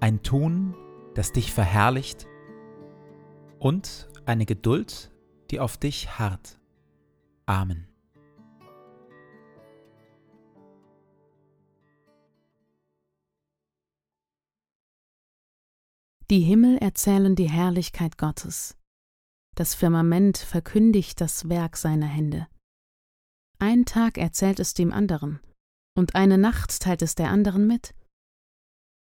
ein Tun, das dich verherrlicht und eine Geduld, die auf dich harrt. Amen. Die Himmel erzählen die Herrlichkeit Gottes. Das Firmament verkündigt das Werk seiner Hände. Ein Tag erzählt es dem anderen, und eine Nacht teilt es der anderen mit.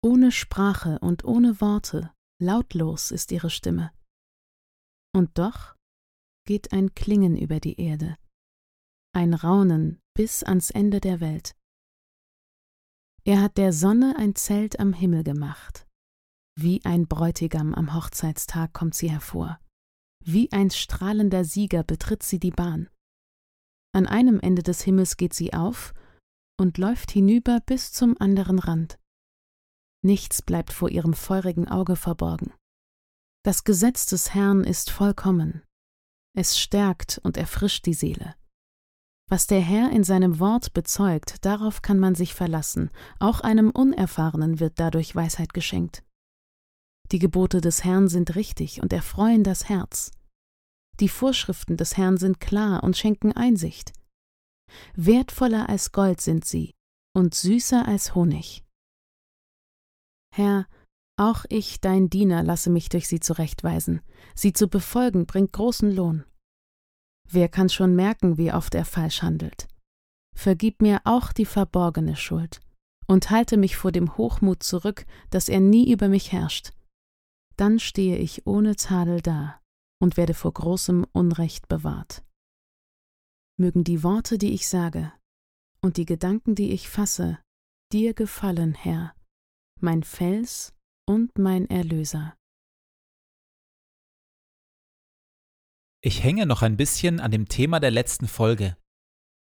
Ohne Sprache und ohne Worte, lautlos ist ihre Stimme. Und doch geht ein Klingen über die Erde, ein Raunen bis ans Ende der Welt. Er hat der Sonne ein Zelt am Himmel gemacht. Wie ein Bräutigam am Hochzeitstag kommt sie hervor. Wie ein strahlender Sieger betritt sie die Bahn. An einem Ende des Himmels geht sie auf und läuft hinüber bis zum anderen Rand. Nichts bleibt vor ihrem feurigen Auge verborgen. Das Gesetz des Herrn ist vollkommen. Es stärkt und erfrischt die Seele. Was der Herr in seinem Wort bezeugt, darauf kann man sich verlassen, auch einem Unerfahrenen wird dadurch Weisheit geschenkt. Die Gebote des Herrn sind richtig und erfreuen das Herz. Die Vorschriften des Herrn sind klar und schenken Einsicht. Wertvoller als Gold sind sie und süßer als Honig. Herr, auch ich, dein Diener, lasse mich durch sie zurechtweisen. Sie zu befolgen bringt großen Lohn. Wer kann schon merken, wie oft er falsch handelt? Vergib mir auch die verborgene Schuld und halte mich vor dem Hochmut zurück, dass er nie über mich herrscht. Dann stehe ich ohne Tadel da und werde vor großem Unrecht bewahrt. Mögen die Worte, die ich sage, und die Gedanken, die ich fasse, dir gefallen, Herr, mein Fels und mein Erlöser. Ich hänge noch ein bisschen an dem Thema der letzten Folge.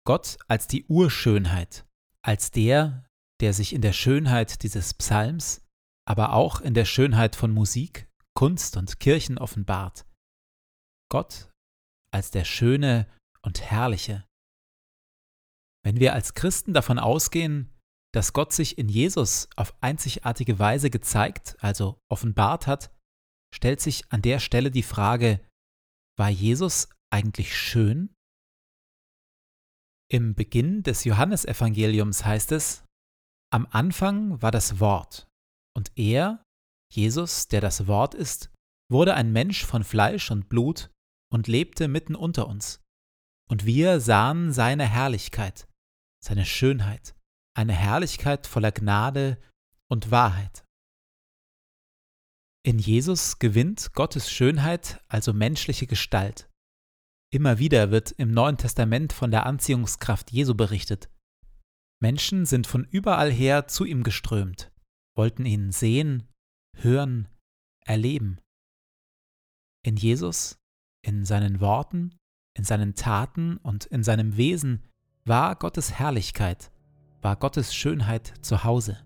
Gott als die Urschönheit, als der, der sich in der Schönheit dieses Psalms, aber auch in der Schönheit von Musik, Kunst und Kirchen offenbart. Gott als der Schöne und Herrliche. Wenn wir als Christen davon ausgehen, dass Gott sich in Jesus auf einzigartige Weise gezeigt, also offenbart hat, stellt sich an der Stelle die Frage, war Jesus eigentlich schön? Im Beginn des Johannesevangeliums heißt es, am Anfang war das Wort, und er, Jesus, der das Wort ist, wurde ein Mensch von Fleisch und Blut und lebte mitten unter uns. und wir sahen seine Herrlichkeit, seine Schönheit, eine Herrlichkeit voller Gnade und Wahrheit. In Jesus gewinnt Gottes Schönheit also menschliche Gestalt. Immer wieder wird im Neuen Testament von der Anziehungskraft Jesu berichtet. Menschen sind von überall her zu ihm geströmt, wollten ihn sehen, hören, erleben. In Jesus, in seinen Worten, in seinen Taten und in seinem Wesen war Gottes Herrlichkeit, war Gottes Schönheit zu Hause.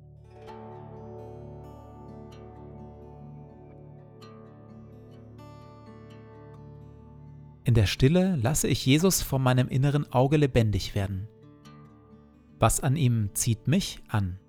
In der Stille lasse ich Jesus vor meinem inneren Auge lebendig werden. Was an ihm zieht mich an?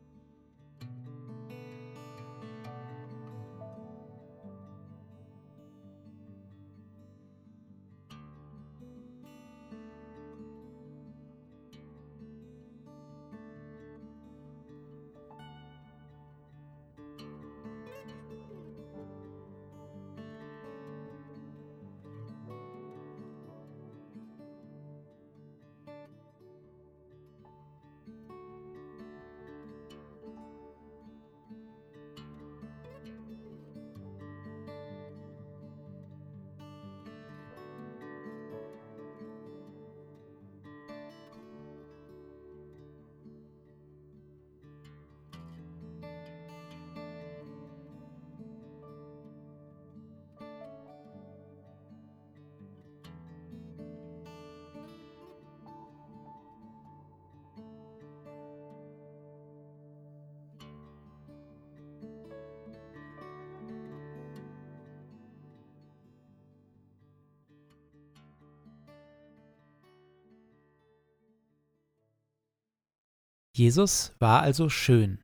Jesus war also schön.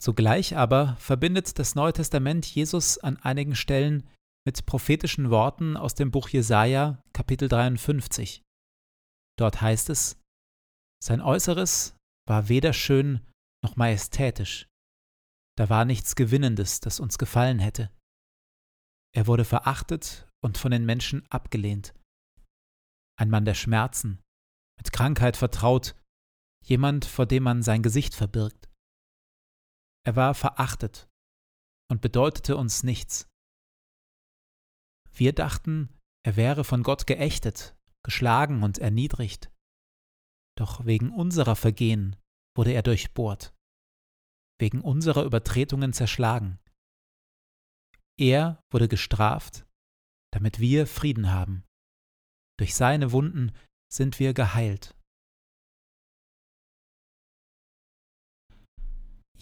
Zugleich aber verbindet das Neue Testament Jesus an einigen Stellen mit prophetischen Worten aus dem Buch Jesaja, Kapitel 53. Dort heißt es: Sein Äußeres war weder schön noch majestätisch. Da war nichts Gewinnendes, das uns gefallen hätte. Er wurde verachtet und von den Menschen abgelehnt. Ein Mann der Schmerzen, mit Krankheit vertraut jemand, vor dem man sein Gesicht verbirgt. Er war verachtet und bedeutete uns nichts. Wir dachten, er wäre von Gott geächtet, geschlagen und erniedrigt. Doch wegen unserer Vergehen wurde er durchbohrt, wegen unserer Übertretungen zerschlagen. Er wurde gestraft, damit wir Frieden haben. Durch seine Wunden sind wir geheilt.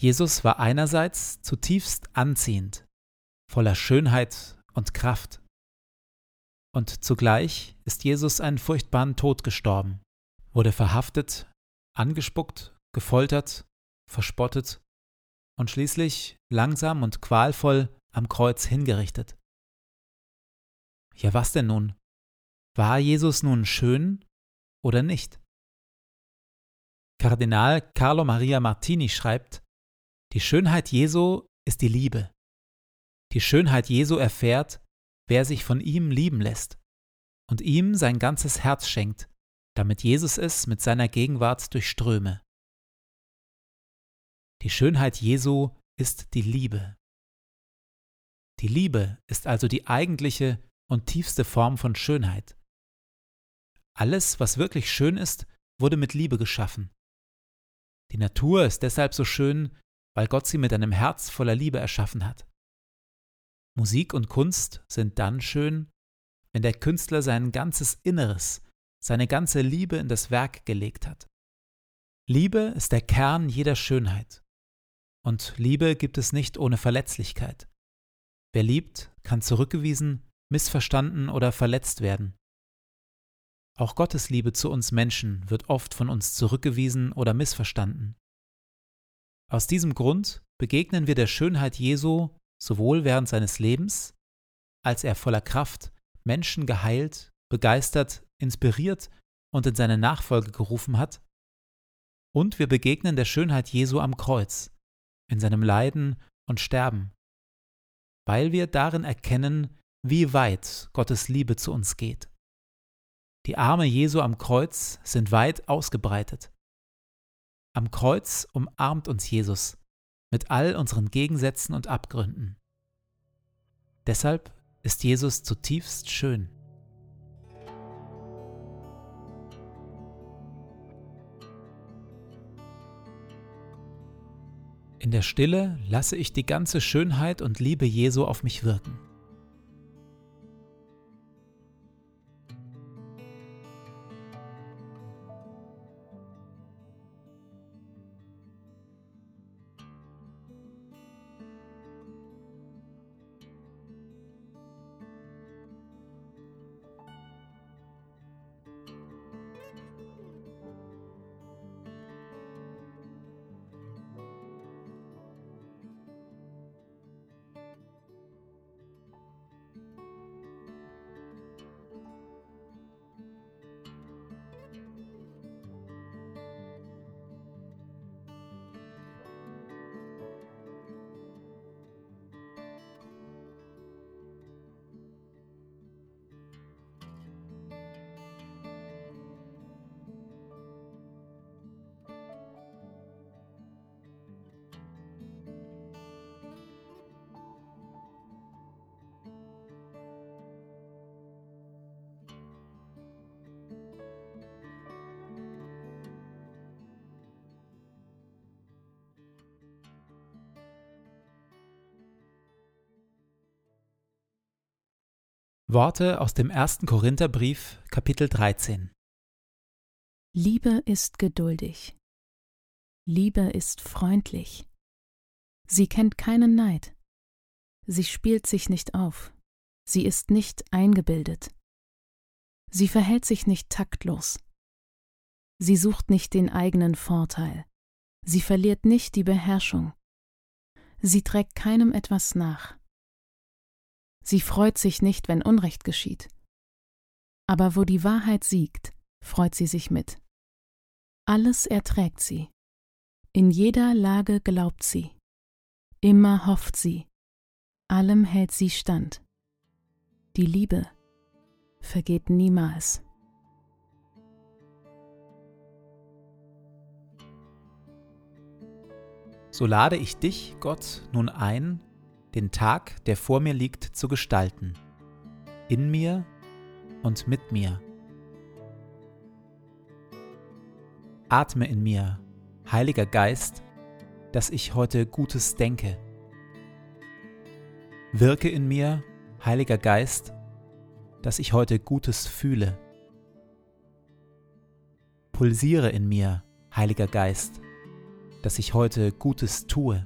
Jesus war einerseits zutiefst anziehend, voller Schönheit und Kraft. Und zugleich ist Jesus einen furchtbaren Tod gestorben, wurde verhaftet, angespuckt, gefoltert, verspottet und schließlich langsam und qualvoll am Kreuz hingerichtet. Ja, was denn nun? War Jesus nun schön oder nicht? Kardinal Carlo Maria Martini schreibt, die Schönheit Jesu ist die Liebe. Die Schönheit Jesu erfährt, wer sich von ihm lieben lässt und ihm sein ganzes Herz schenkt, damit Jesus es mit seiner Gegenwart durchströme. Die Schönheit Jesu ist die Liebe. Die Liebe ist also die eigentliche und tiefste Form von Schönheit. Alles, was wirklich schön ist, wurde mit Liebe geschaffen. Die Natur ist deshalb so schön, weil Gott sie mit einem Herz voller Liebe erschaffen hat. Musik und Kunst sind dann schön, wenn der Künstler sein ganzes Inneres, seine ganze Liebe in das Werk gelegt hat. Liebe ist der Kern jeder Schönheit. Und Liebe gibt es nicht ohne Verletzlichkeit. Wer liebt, kann zurückgewiesen, missverstanden oder verletzt werden. Auch Gottes Liebe zu uns Menschen wird oft von uns zurückgewiesen oder missverstanden. Aus diesem Grund begegnen wir der Schönheit Jesu sowohl während seines Lebens, als er voller Kraft Menschen geheilt, begeistert, inspiriert und in seine Nachfolge gerufen hat, und wir begegnen der Schönheit Jesu am Kreuz, in seinem Leiden und Sterben, weil wir darin erkennen, wie weit Gottes Liebe zu uns geht. Die Arme Jesu am Kreuz sind weit ausgebreitet. Am Kreuz umarmt uns Jesus mit all unseren Gegensätzen und Abgründen. Deshalb ist Jesus zutiefst schön. In der Stille lasse ich die ganze Schönheit und Liebe Jesu auf mich wirken. Worte aus dem ersten Korintherbrief, Kapitel 13. Liebe ist geduldig. Liebe ist freundlich. Sie kennt keinen Neid. Sie spielt sich nicht auf. Sie ist nicht eingebildet. Sie verhält sich nicht taktlos. Sie sucht nicht den eigenen Vorteil. Sie verliert nicht die Beherrschung. Sie trägt keinem etwas nach. Sie freut sich nicht, wenn Unrecht geschieht. Aber wo die Wahrheit siegt, freut sie sich mit. Alles erträgt sie. In jeder Lage glaubt sie. Immer hofft sie. Allem hält sie stand. Die Liebe vergeht niemals. So lade ich dich, Gott, nun ein, den Tag, der vor mir liegt, zu gestalten. In mir und mit mir. Atme in mir, Heiliger Geist, dass ich heute Gutes denke. Wirke in mir, Heiliger Geist, dass ich heute Gutes fühle. Pulsiere in mir, Heiliger Geist, dass ich heute Gutes tue.